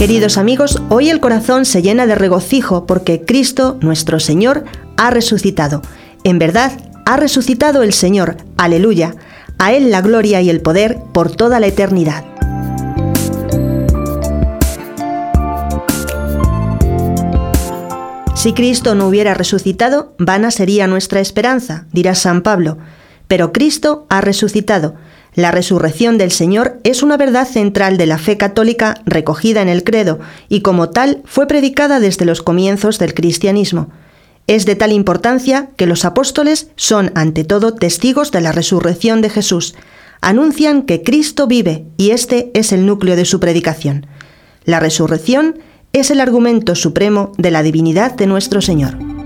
Queridos amigos, hoy el corazón se llena de regocijo porque Cristo, nuestro Señor, ha resucitado. En verdad, ha resucitado el Señor. Aleluya. A Él la gloria y el poder por toda la eternidad. Si Cristo no hubiera resucitado, vana sería nuestra esperanza, dirá San Pablo. Pero Cristo ha resucitado. La resurrección del Señor es una verdad central de la fe católica recogida en el credo y como tal fue predicada desde los comienzos del cristianismo. Es de tal importancia que los apóstoles son ante todo testigos de la resurrección de Jesús. Anuncian que Cristo vive y este es el núcleo de su predicación. La resurrección es el argumento supremo de la divinidad de nuestro Señor.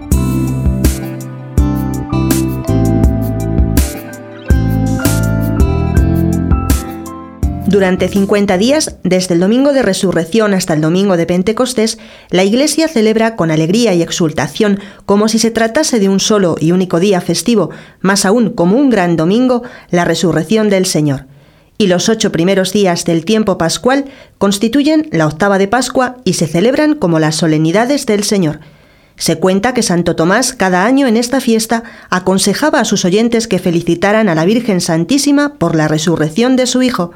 Durante 50 días, desde el domingo de resurrección hasta el domingo de Pentecostés, la Iglesia celebra con alegría y exultación, como si se tratase de un solo y único día festivo, más aún como un gran domingo, la resurrección del Señor. Y los ocho primeros días del tiempo pascual constituyen la octava de Pascua y se celebran como las solemnidades del Señor. Se cuenta que Santo Tomás cada año en esta fiesta aconsejaba a sus oyentes que felicitaran a la Virgen Santísima por la resurrección de su Hijo,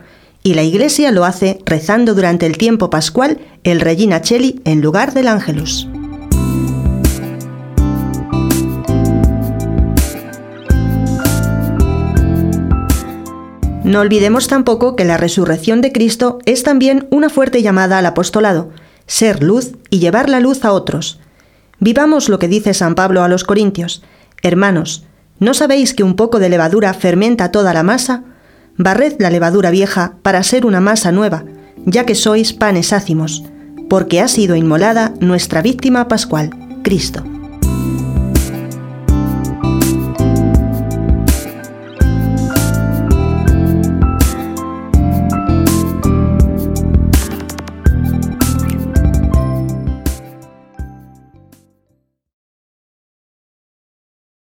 y la Iglesia lo hace rezando durante el tiempo pascual el Regina Cheli en lugar del Ángelus. No olvidemos tampoco que la resurrección de Cristo es también una fuerte llamada al apostolado, ser luz y llevar la luz a otros. Vivamos lo que dice San Pablo a los Corintios. Hermanos, ¿no sabéis que un poco de levadura fermenta toda la masa? Barred la levadura vieja para ser una masa nueva, ya que sois panes ácimos, porque ha sido inmolada nuestra víctima pascual, Cristo.